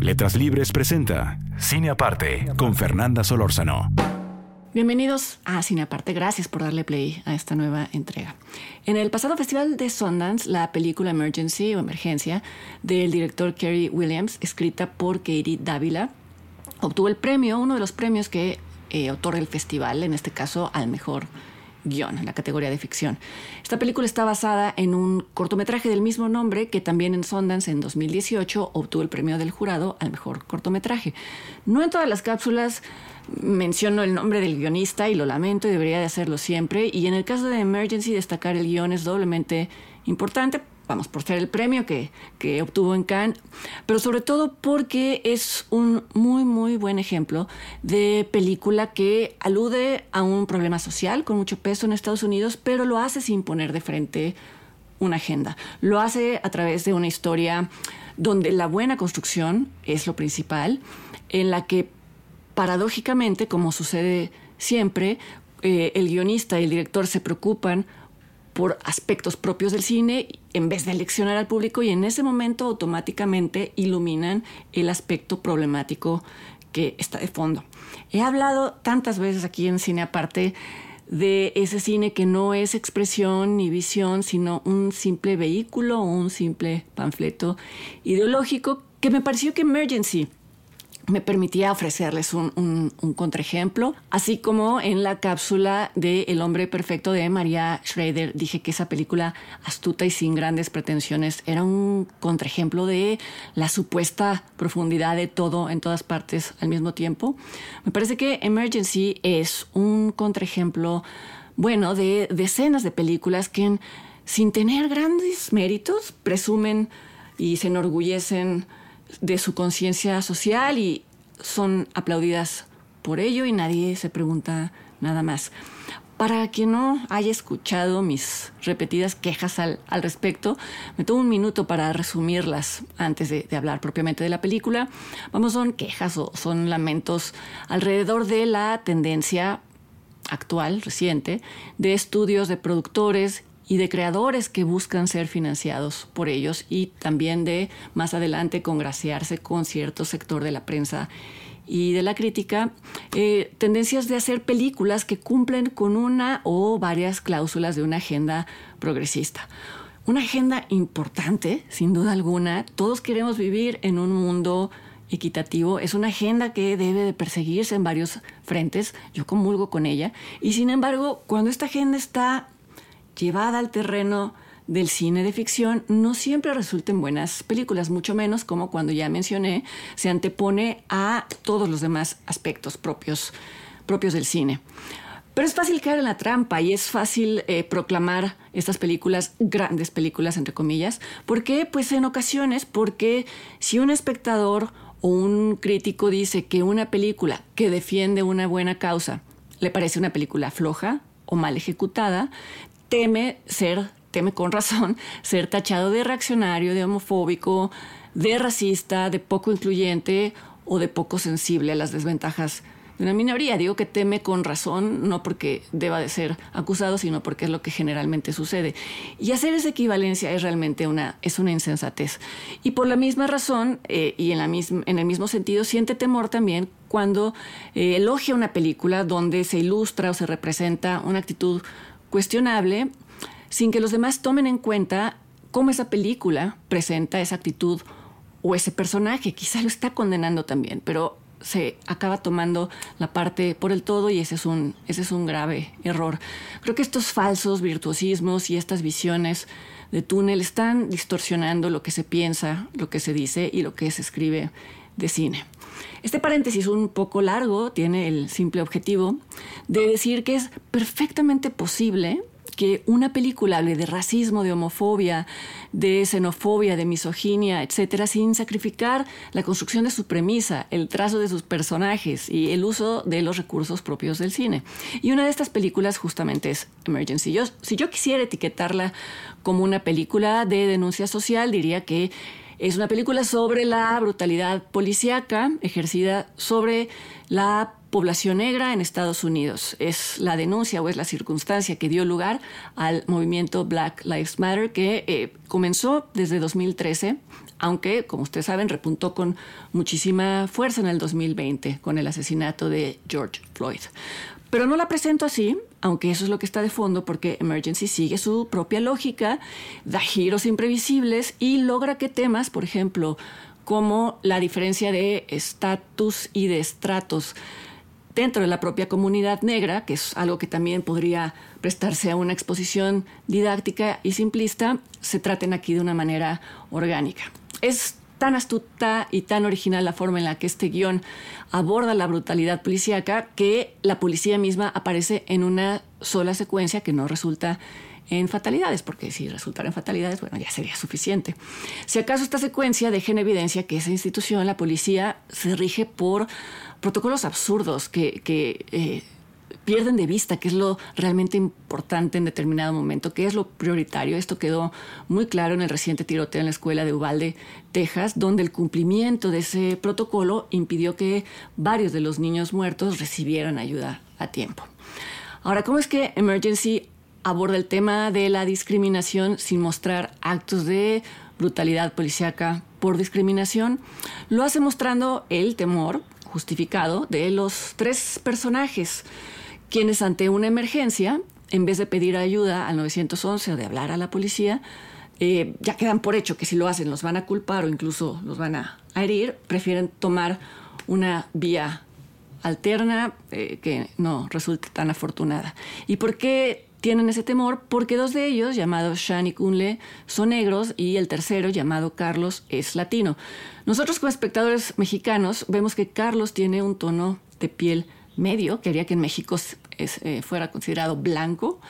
Letras Libres presenta Cine Aparte con Fernanda Solórzano. Bienvenidos a Cine Aparte, gracias por darle play a esta nueva entrega. En el pasado festival de Sundance, la película Emergency o Emergencia del director Kerry Williams, escrita por Katie Dávila, obtuvo el premio, uno de los premios que eh, otorga el festival, en este caso al mejor guion, en la categoría de ficción. Esta película está basada en un cortometraje del mismo nombre que también en Sundance en 2018 obtuvo el premio del jurado al mejor cortometraje. No en todas las cápsulas menciono el nombre del guionista y lo lamento y debería de hacerlo siempre. Y en el caso de Emergency destacar el guion es doblemente importante vamos, por ser el premio que, que, obtuvo en Cannes, pero sobre todo porque es un muy, muy buen ejemplo de película que alude a un problema social con mucho peso en Estados Unidos, pero lo hace sin poner de frente una agenda. Lo hace a través de una historia donde la buena construcción es lo principal, en la que paradójicamente, como sucede siempre, eh, el guionista y el director se preocupan por aspectos propios del cine en vez de leccionar al público y en ese momento automáticamente iluminan el aspecto problemático que está de fondo. He hablado tantas veces aquí en Cine Aparte de ese cine que no es expresión ni visión, sino un simple vehículo un simple panfleto ideológico que me pareció que Emergency me permitía ofrecerles un, contraejemplo, así como en la cápsula de El hombre perfecto de María Schrader dije que esa película astuta y sin grandes pretensiones era un contraejemplo de la supuesta profundidad de todo en todas partes al mismo tiempo. Me parece que Emergency es un contraejemplo bueno de decenas de películas que sin tener grandes méritos presumen y se enorgullecen de su conciencia social y son aplaudidas por ello y nadie se pregunta nada más. Para quien no haya escuchado mis repetidas quejas al, respecto, me tomo un minuto para resumirlas antes de, de, hablar propiamente de la película. Vamos, son quejas o son lamentos alrededor de la tendencia actual, reciente, de estudios de productores y de creadores que buscan ser financiados por ellos y también de más adelante congraciarse con cierto sector de la prensa y de la crítica, eh, tendencias de hacer películas que cumplen con una o varias cláusulas de una agenda progresista. Una agenda importante, sin duda alguna. Todos queremos vivir en un mundo equitativo. Es una agenda que debe de perseguirse en varios frentes. Yo comulgo con ella. Y sin embargo, cuando esta agenda está llevada al terreno del cine de ficción no siempre resulten buenas películas, mucho menos como cuando ya mencioné, se antepone a todos los demás aspectos propios, propios del cine. Pero es fácil caer en la trampa y es fácil eh, proclamar estas películas, grandes películas, entre comillas. ¿Por qué? Pues en ocasiones, porque si un espectador o un crítico dice que una película que defiende una buena causa le parece una película floja o mal ejecutada, teme ser, teme con razón, ser tachado de reaccionario, de homofóbico, de racista, de poco incluyente o de poco sensible a las desventajas de una minoría. Digo que teme con razón, no porque deba de ser acusado, sino porque es lo que generalmente sucede. Y hacer esa equivalencia es realmente una, es una insensatez. Y por la misma razón, eh, y en, la en el mismo sentido, siente temor también cuando eh, elogia una película donde se ilustra o se representa una actitud cuestionable sin que los demás tomen en cuenta cómo esa película presenta esa actitud o ese personaje. Quizá lo está condenando también, pero se acaba tomando la parte por el todo y ese es un, ese es un grave error. Creo que estos falsos virtuosismos y estas visiones de túnel están distorsionando lo que se piensa, lo que se dice y lo que se escribe de cine. Este paréntesis un poco largo tiene el simple objetivo de decir que es perfectamente posible que una película hable de racismo, de homofobia, de xenofobia, de misoginia, etcétera, sin sacrificar la construcción de su premisa, el trazo de sus personajes y el uso de los recursos propios del cine. Y una de estas películas justamente es Emergency. Yo, si yo quisiera etiquetarla como una película de denuncia social, diría que es una película sobre la brutalidad policíaca ejercida sobre la población negra en Estados Unidos. Es la denuncia o es la circunstancia que dio lugar al movimiento Black Lives Matter que eh, comenzó desde 2013, aunque, como ustedes saben, repuntó con muchísima fuerza en el 2020 con el asesinato de George Floyd. Pero no la presento así, aunque eso es lo que está de fondo, porque Emergency sigue su propia lógica, da giros imprevisibles y logra que temas, por ejemplo, como la diferencia de estatus y de estratos dentro de la propia comunidad negra, que es algo que también podría prestarse a una exposición didáctica y simplista, se traten aquí de una manera orgánica. Tan astuta y tan original la forma en la que este guion aborda la brutalidad policíaca que la policía misma aparece en una sola secuencia que no resulta en fatalidades, porque si resultara en fatalidades, bueno, ya sería suficiente. Si acaso esta secuencia deja en evidencia que esa institución, la policía, se rige por protocolos absurdos que, eh, pierden de vista qué es lo realmente importante en determinado momento, qué es lo prioritario. Esto quedó muy claro en el reciente tiroteo en la escuela de Uvalde, Texas, donde el cumplimiento de ese protocolo impidió que varios de los niños muertos recibieran ayuda a tiempo. Ahora, ¿cómo es que Emergency aborda el tema de la discriminación sin mostrar actos de brutalidad policíaca por discriminación? Lo hace mostrando el temor justificado de los tres personajes quienes ante una emergencia, en vez de pedir ayuda al 911 o de hablar a la policía, eh, ya quedan por hecho que si lo hacen los van a culpar o incluso los van a, herir, prefieren tomar una vía alterna eh, que no resulte tan afortunada. ¿Y por qué tienen ese temor? Porque dos de ellos, llamados Shan y Kunle, son negros y el tercero, llamado Carlos, es latino. Nosotros como espectadores mexicanos vemos que Carlos tiene un tono de piel medio, quería que en México eh, fuera considerado blanco.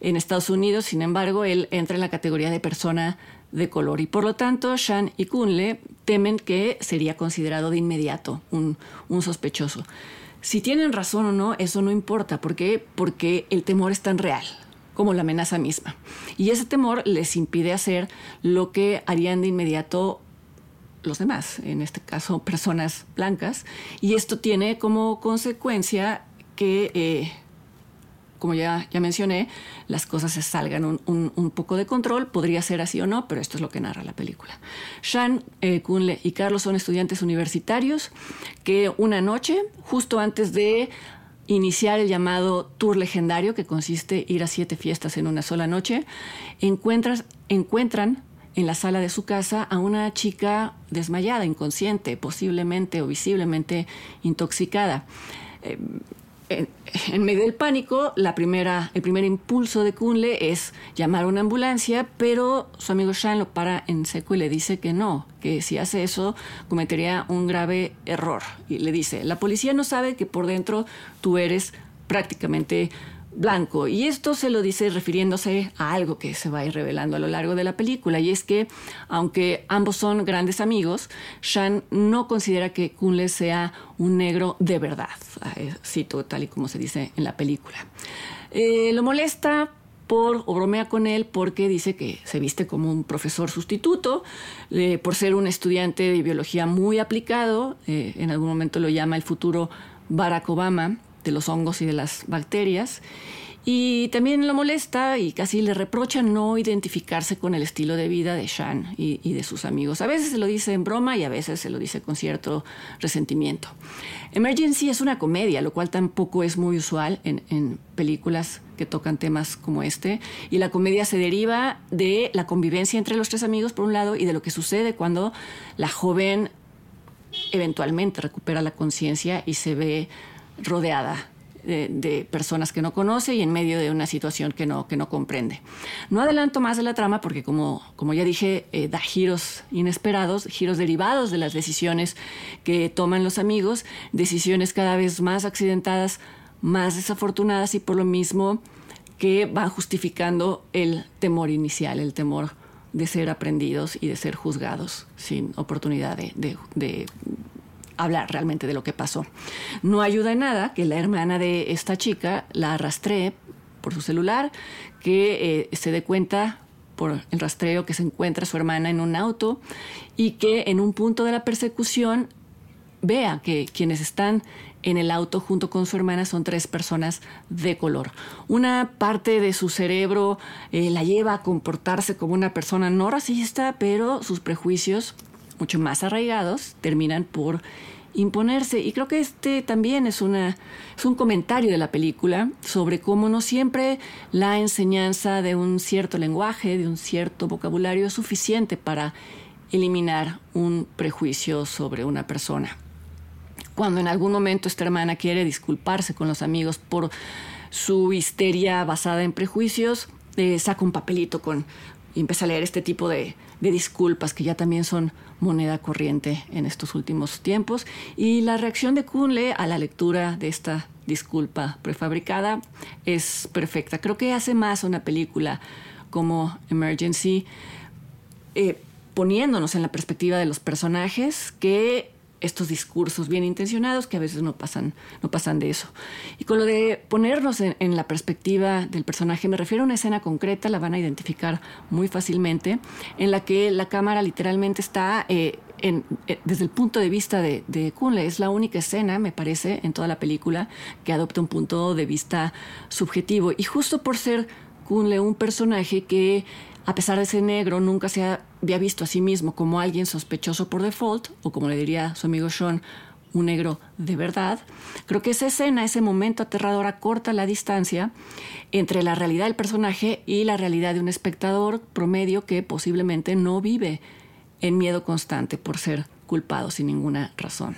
En Estados Unidos, sin embargo, él entra en la categoría de persona de color y por lo tanto Shan y Kunle temen que sería considerado de inmediato un, un sospechoso. Si tienen razón o no, eso no importa. ¿Por qué? Porque el temor es tan real como la amenaza misma. Y ese temor les impide hacer lo que harían de inmediato los demás, en este caso personas blancas, y esto tiene como consecuencia que, eh, como ya, ya mencioné, las cosas se salgan un, poco de control, podría ser así o no, pero esto es lo que narra la película. Shan, eh, Kunle y Carlos son estudiantes universitarios que una noche, justo antes de iniciar el llamado tour legendario, que consiste en ir a siete fiestas en una sola noche, encuentran en la sala de su casa a una chica desmayada, inconsciente, posiblemente o visiblemente intoxicada. Eh, en, medio del pánico, el primer impulso de Kunle es llamar a una ambulancia, pero su amigo Shan lo para en seco y le dice que no, que si hace eso cometería un grave error. Y le dice, la policía no sabe que por dentro tú eres prácticamente blanco. Y esto se lo dice refiriéndose a algo que se va a ir revelando a lo largo de la película. Y es que, aunque ambos son grandes amigos, Shan no considera que Kunle sea un negro de verdad. Eh, cito tal y como se dice en la película. Eh, lo molesta por, o bromea con él porque dice que se viste como un profesor sustituto, eh, por ser un estudiante de biología muy aplicado, en algún momento lo llama el futuro Barack Obama, de los hongos y de las bacterias. Y también lo molesta y casi le reprocha no identificarse con el estilo de vida de Shan y, de sus amigos. A veces se lo dice en broma y a veces se lo dice con cierto resentimiento. Emergency es una comedia, lo cual tampoco es muy usual en, en películas que tocan temas como este. Y la comedia se deriva de la convivencia entre los tres amigos, por un lado, y de lo que sucede cuando la joven eventualmente recupera la conciencia y se ve rodeada de, personas que no conoce y en medio de una situación que no, que no comprende. No adelanto más de la trama porque, como, como ya dije, eh, da giros inesperados, giros derivados de las decisiones que toman los amigos, decisiones cada vez más accidentadas, más desafortunadas y por lo mismo que van justificando el temor inicial, el temor de ser aprendidos y de ser juzgados sin oportunidad de, hablar realmente de lo que pasó. No ayuda en nada que la hermana de esta chica la arrastree por su celular, que eh, se dé cuenta por el rastreo que se encuentra su hermana en un auto y que en un punto de la persecución vea que quienes están en el auto junto con su hermana son tres personas de color. Una parte de su cerebro eh, la lleva a comportarse como una persona no racista, pero sus prejuicios, mucho más arraigados, terminan por imponerse. Y creo que este también es, una, es un comentario de la película sobre cómo no siempre la enseñanza de un cierto lenguaje, de un cierto vocabulario es suficiente para eliminar un prejuicio sobre una persona. Cuando en algún momento esta hermana quiere disculparse con los amigos por su histeria basada en prejuicios, eh, saca un papelito con, y empieza a leer este tipo de, de disculpas que ya también son moneda corriente en estos últimos tiempos. Y la reacción de Kunle a la lectura de esta disculpa prefabricada es perfecta. Creo que hace más una película como Emergency, eh, poniéndonos en la perspectiva de los personajes que estos discursos bien intencionados que a veces no pasan, no pasan de eso. Y con lo de ponernos en, la perspectiva del personaje, me refiero a una escena concreta, la van a identificar muy fácilmente, en la que la cámara literalmente está eh, eh, desde el punto de vista de, de Kunle. Es la única escena, me parece, en toda la película que adopta un punto de vista subjetivo. Y justo por ser Kunle un personaje que a pesar de ser negro, nunca se había visto a sí mismo como alguien sospechoso por default, o como le diría su amigo Sean, un negro de verdad. Creo que esa escena, ese momento aterrador, acorta la distancia entre la realidad del personaje y la realidad de un espectador promedio que posiblemente no vive en miedo constante por ser culpado sin ninguna razón.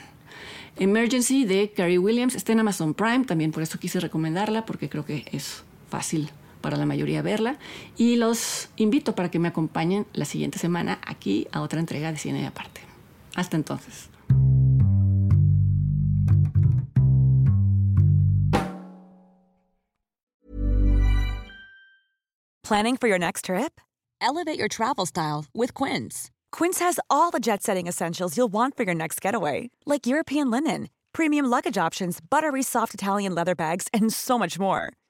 Emergency de Carrie Williams está en Amazon Prime, también por eso quise recomendarla, porque creo que es fácil para la mayoría verla. Y los invito para que me acompañen la siguiente semana aquí a otra entrega de Cine de Aparte. Hasta entonces. Planning for your next trip? Elevate your travel style with Quince. Quince has all the jet setting essentials you'll want for your next getaway, like European linen, premium luggage options, buttery soft Italian leather bags, and so much more